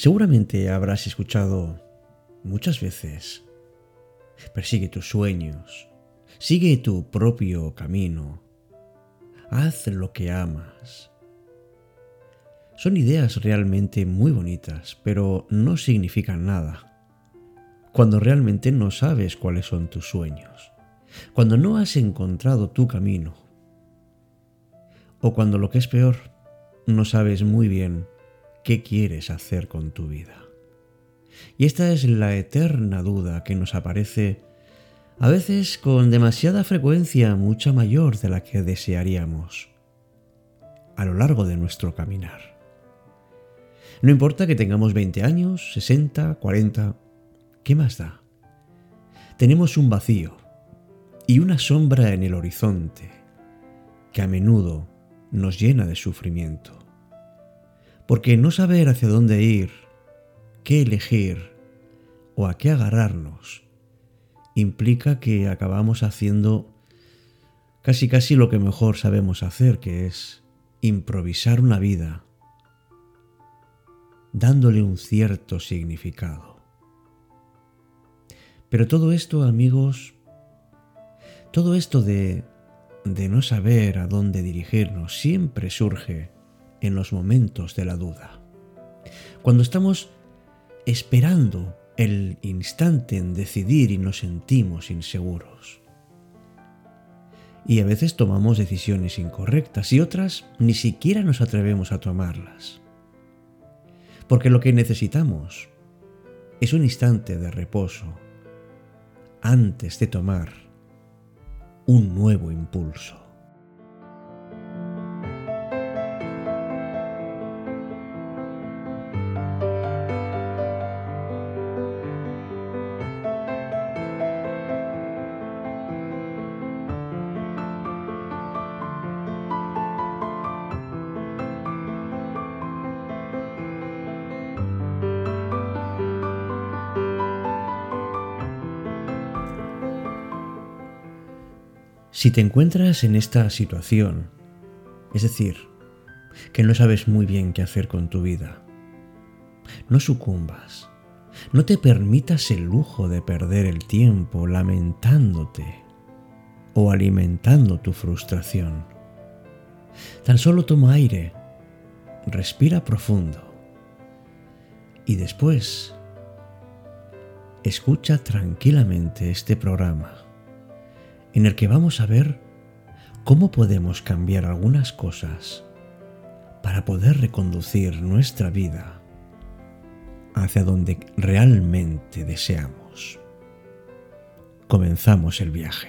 Seguramente habrás escuchado muchas veces, persigue tus sueños, sigue tu propio camino, haz lo que amas. Son ideas realmente muy bonitas, pero no significan nada. Cuando realmente no sabes cuáles son tus sueños, cuando no has encontrado tu camino, o cuando lo que es peor, no sabes muy bien qué quieres hacer con tu vida. Y esta es la eterna duda que nos aparece a veces con demasiada frecuencia, mucha mayor de la que desearíamos, a lo largo de nuestro caminar. No importa que tengamos 20 años, 60, 40, ¿qué más da? Tenemos un vacío y una sombra en el horizonte que a menudo nos llena de sufrimiento porque no saber hacia dónde ir, qué elegir o a qué agarrarnos implica que acabamos haciendo casi casi lo que mejor sabemos hacer, que es improvisar una vida, dándole un cierto significado. Pero todo esto, amigos, todo esto de, de no saber a dónde dirigirnos siempre surge en los momentos de la duda. Cuando estamos esperando el instante en decidir y nos sentimos inseguros. Y a veces tomamos decisiones incorrectas y otras ni siquiera nos atrevemos a tomarlas. Porque lo que necesitamos es un instante de reposo antes de tomar un nuevo impulso. Si te encuentras en esta situación, es decir, que no sabes muy bien qué hacer con tu vida, no sucumbas, no te permitas el lujo de perder el tiempo lamentándote o alimentando tu frustración. Tan solo toma aire, respira profundo y después escucha tranquilamente este programa en el que vamos a ver cómo podemos cambiar algunas cosas para poder reconducir nuestra vida hacia donde realmente deseamos. Comenzamos el viaje.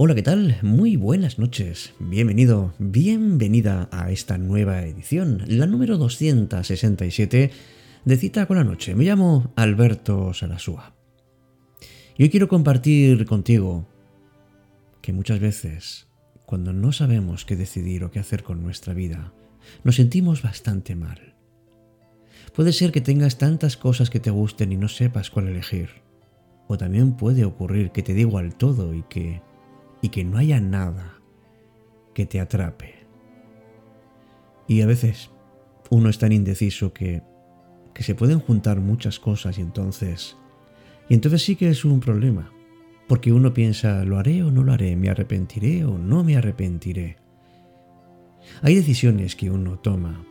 Hola, ¿qué tal? Muy buenas noches. Bienvenido, bienvenida a esta nueva edición, la número 267 de Cita con la Noche. Me llamo Alberto Sarasúa. Y hoy quiero compartir contigo que muchas veces, cuando no sabemos qué decidir o qué hacer con nuestra vida, nos sentimos bastante mal. Puede ser que tengas tantas cosas que te gusten y no sepas cuál elegir. O también puede ocurrir que te dé igual todo y que y que no haya nada que te atrape. Y a veces uno es tan indeciso que, que se pueden juntar muchas cosas y entonces... Y entonces sí que es un problema, porque uno piensa, ¿lo haré o no lo haré? ¿Me arrepentiré o no me arrepentiré? Hay decisiones que uno toma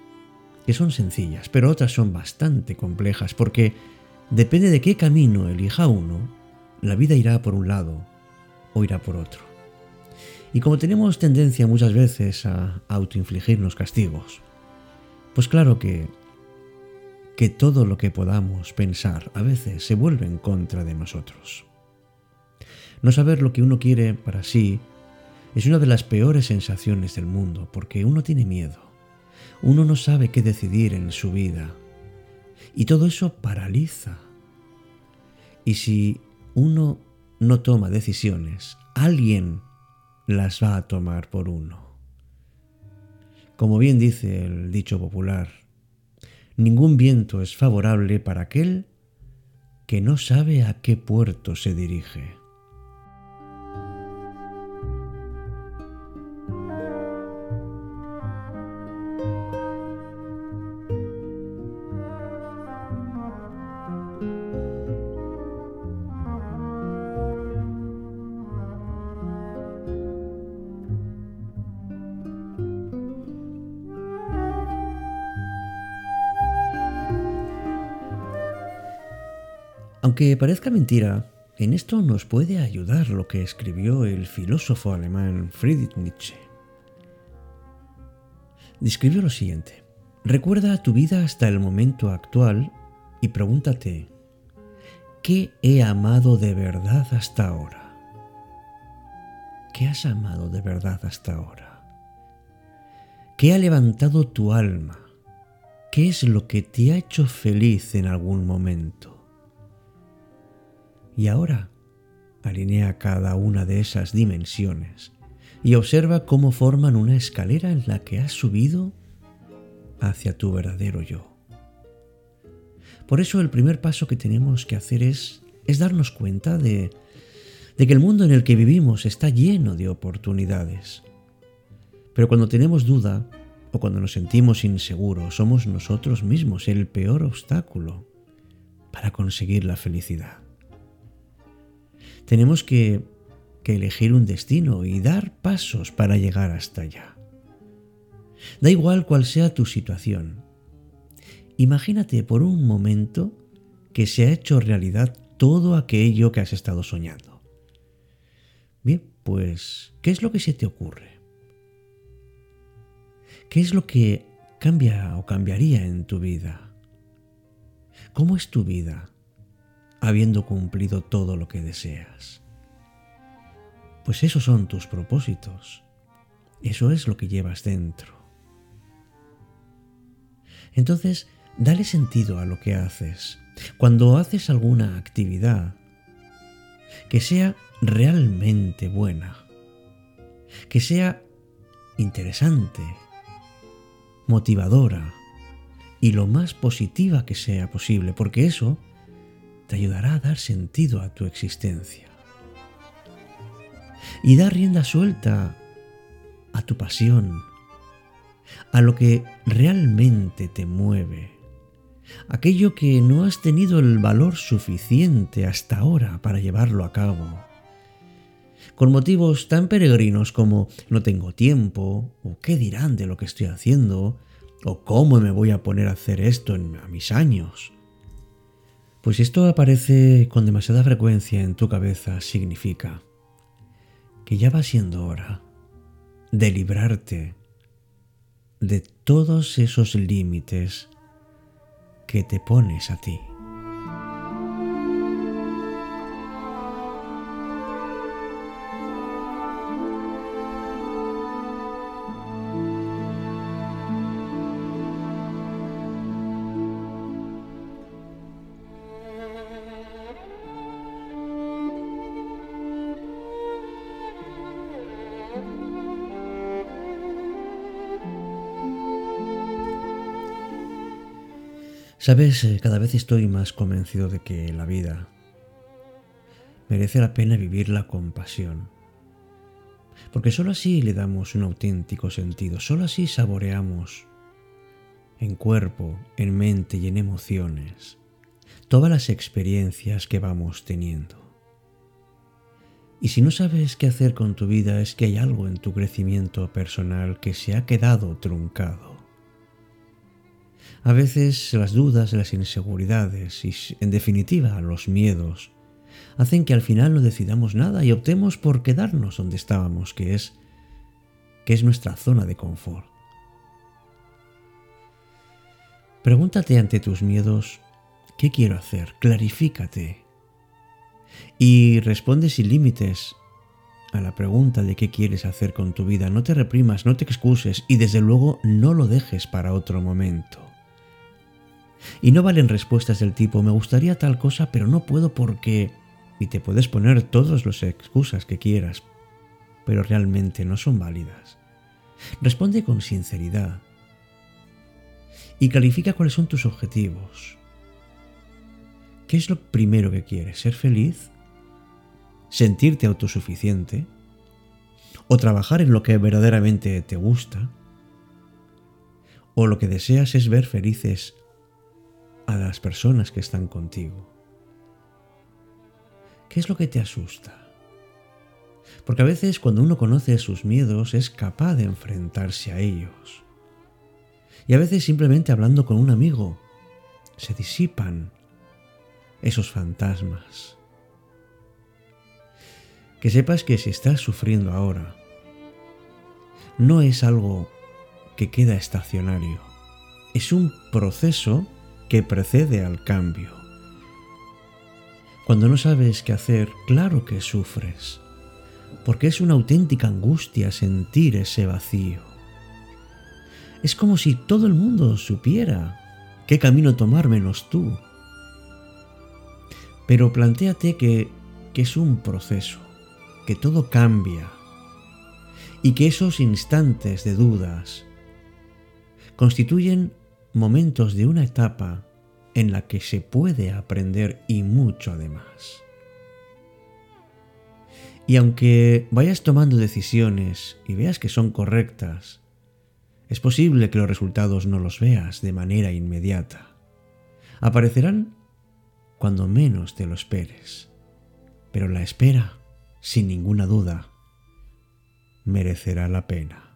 que son sencillas, pero otras son bastante complejas, porque depende de qué camino elija uno, la vida irá por un lado o irá por otro. Y como tenemos tendencia muchas veces a autoinfligirnos castigos, pues claro que, que todo lo que podamos pensar a veces se vuelve en contra de nosotros. No saber lo que uno quiere para sí es una de las peores sensaciones del mundo porque uno tiene miedo. Uno no sabe qué decidir en su vida. Y todo eso paraliza. Y si uno no toma decisiones, alguien las va a tomar por uno. Como bien dice el dicho popular, ningún viento es favorable para aquel que no sabe a qué puerto se dirige. Aunque parezca mentira, en esto nos puede ayudar lo que escribió el filósofo alemán Friedrich Nietzsche. Describió lo siguiente. Recuerda tu vida hasta el momento actual y pregúntate, ¿qué he amado de verdad hasta ahora? ¿Qué has amado de verdad hasta ahora? ¿Qué ha levantado tu alma? ¿Qué es lo que te ha hecho feliz en algún momento? Y ahora alinea cada una de esas dimensiones y observa cómo forman una escalera en la que has subido hacia tu verdadero yo. Por eso el primer paso que tenemos que hacer es, darnos cuenta de, de que el mundo en el que vivimos está lleno de oportunidades. Pero cuando tenemos duda o cuando nos sentimos inseguros, somos nosotros mismos el peor obstáculo para conseguir la felicidad tenemos que, elegir un destino y dar pasos para llegar hasta allá. Da igual cuál sea tu situación. Imagínate por un momento que se ha hecho realidad todo aquello que has estado soñando. Bien, pues, ¿qué es lo que se te ocurre? ¿Qué es lo que cambia o cambiaría en tu vida? ¿Cómo es tu vida? Habiendo cumplido todo lo que deseas. Pues esos son tus propósitos. Eso es lo que llevas dentro. Entonces, dale sentido a lo que haces. Cuando haces alguna actividad, que sea realmente buena, que sea interesante, motivadora y lo más positiva que sea posible, porque eso te ayudará a dar sentido a tu existencia. Y dar rienda suelta a tu pasión, a lo que realmente te mueve, aquello que no has tenido el valor suficiente hasta ahora para llevarlo a cabo. Con motivos tan peregrinos como no tengo tiempo, o qué dirán de lo que estoy haciendo, o cómo me voy a poner a hacer esto a mis años. Pues esto aparece con demasiada frecuencia en tu cabeza significa que ya va siendo hora de librarte de todos esos límites que te pones a ti. Sabes, eh, cada vez estoy más convencido de que la vida merece la pena vivirla con pasión. Porque sólo así le damos un auténtico sentido, sólo así saboreamos en cuerpo, en mente y en emociones todas las experiencias que vamos teniendo. Y si no sabes qué hacer con tu vida es que hay algo en tu crecimiento personal que se ha quedado truncado. A veces las dudas, las inseguridades y, en definitiva, los miedos hacen que al final no decidamos nada y optemos por quedarnos donde estábamos, que es que es nuestra zona de confort. Pregúntate ante tus miedos, ¿qué quiero hacer? Clarifícate. Y responde sin límites a la pregunta de qué quieres hacer con tu vida. No te reprimas, no te excuses y desde luego no lo dejes para otro momento. Y no valen respuestas del tipo me gustaría tal cosa pero no puedo porque... Y te puedes poner todas las excusas que quieras, pero realmente no son válidas. Responde con sinceridad y califica cuáles son tus objetivos. ¿Qué es lo primero que quieres? ¿Ser feliz? ¿Sentirte autosuficiente? ¿O trabajar en lo que verdaderamente te gusta? ¿O lo que deseas es ver felices a las personas que están contigo? ¿Qué es lo que te asusta? Porque a veces cuando uno conoce sus miedos es capaz de enfrentarse a ellos. Y a veces simplemente hablando con un amigo se disipan esos fantasmas. Que sepas que si estás sufriendo ahora, no es algo que queda estacionario, es un proceso que precede al cambio. Cuando no sabes qué hacer, claro que sufres, porque es una auténtica angustia sentir ese vacío. Es como si todo el mundo supiera qué camino tomar menos tú. Pero plantéate que, que es un proceso, que todo cambia y que esos instantes de dudas constituyen momentos de una etapa en la que se puede aprender y mucho además. Y aunque vayas tomando decisiones y veas que son correctas, es posible que los resultados no los veas de manera inmediata. Aparecerán cuando menos te lo esperes. Pero la espera, sin ninguna duda, merecerá la pena.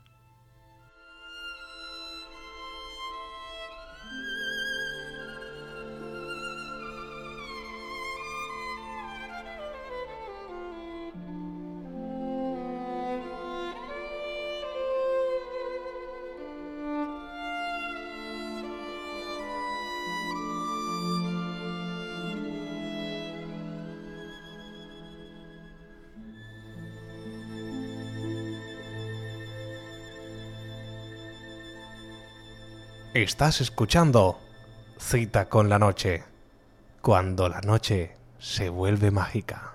Estás escuchando Cita con la Noche, cuando la noche se vuelve mágica.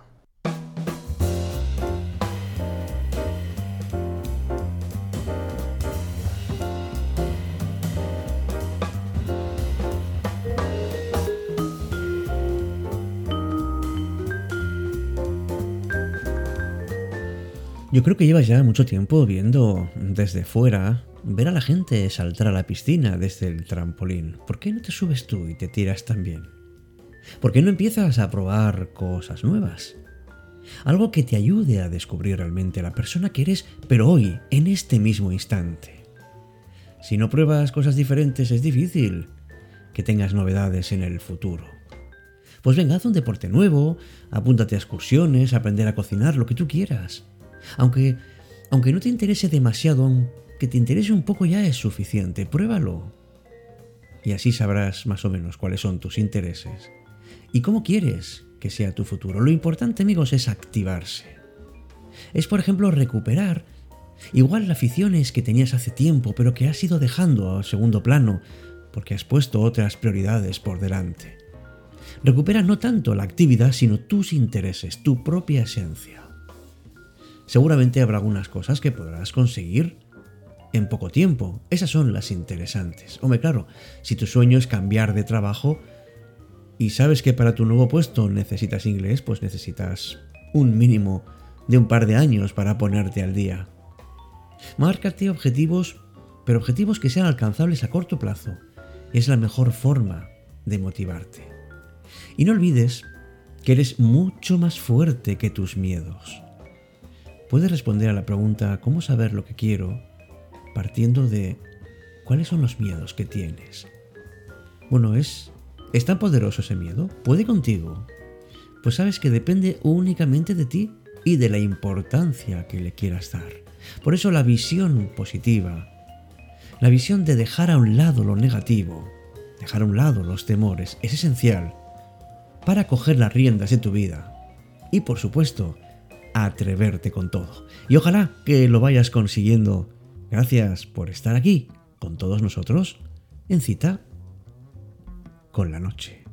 Yo creo que llevas ya mucho tiempo viendo desde fuera ver a la gente saltar a la piscina desde el trampolín. ¿Por qué no te subes tú y te tiras también? ¿Por qué no empiezas a probar cosas nuevas? Algo que te ayude a descubrir realmente la persona que eres, pero hoy, en este mismo instante. Si no pruebas cosas diferentes es difícil que tengas novedades en el futuro. Pues venga, haz un deporte nuevo, apúntate a excursiones, aprender a cocinar, lo que tú quieras. Aunque, aunque no te interese demasiado, que te interese un poco ya es suficiente, pruébalo. Y así sabrás más o menos cuáles son tus intereses y cómo quieres que sea tu futuro. Lo importante, amigos, es activarse. Es, por ejemplo, recuperar igual las aficiones que tenías hace tiempo, pero que has ido dejando a segundo plano porque has puesto otras prioridades por delante. Recupera no tanto la actividad, sino tus intereses, tu propia esencia. Seguramente habrá algunas cosas que podrás conseguir en poco tiempo. Esas son las interesantes. Hombre, claro, si tu sueño es cambiar de trabajo y sabes que para tu nuevo puesto necesitas inglés, pues necesitas un mínimo de un par de años para ponerte al día. Márcate objetivos, pero objetivos que sean alcanzables a corto plazo. Es la mejor forma de motivarte. Y no olvides que eres mucho más fuerte que tus miedos. Puedes responder a la pregunta ¿cómo saber lo que quiero? partiendo de cuáles son los miedos que tienes. Bueno, es, ¿es tan poderoso ese miedo? ¿Puede contigo? Pues sabes que depende únicamente de ti y de la importancia que le quieras dar. Por eso la visión positiva, la visión de dejar a un lado lo negativo, dejar a un lado los temores, es esencial para coger las riendas de tu vida. Y por supuesto, atreverte con todo. Y ojalá que lo vayas consiguiendo Gracias por estar aquí con todos nosotros en cita con la noche.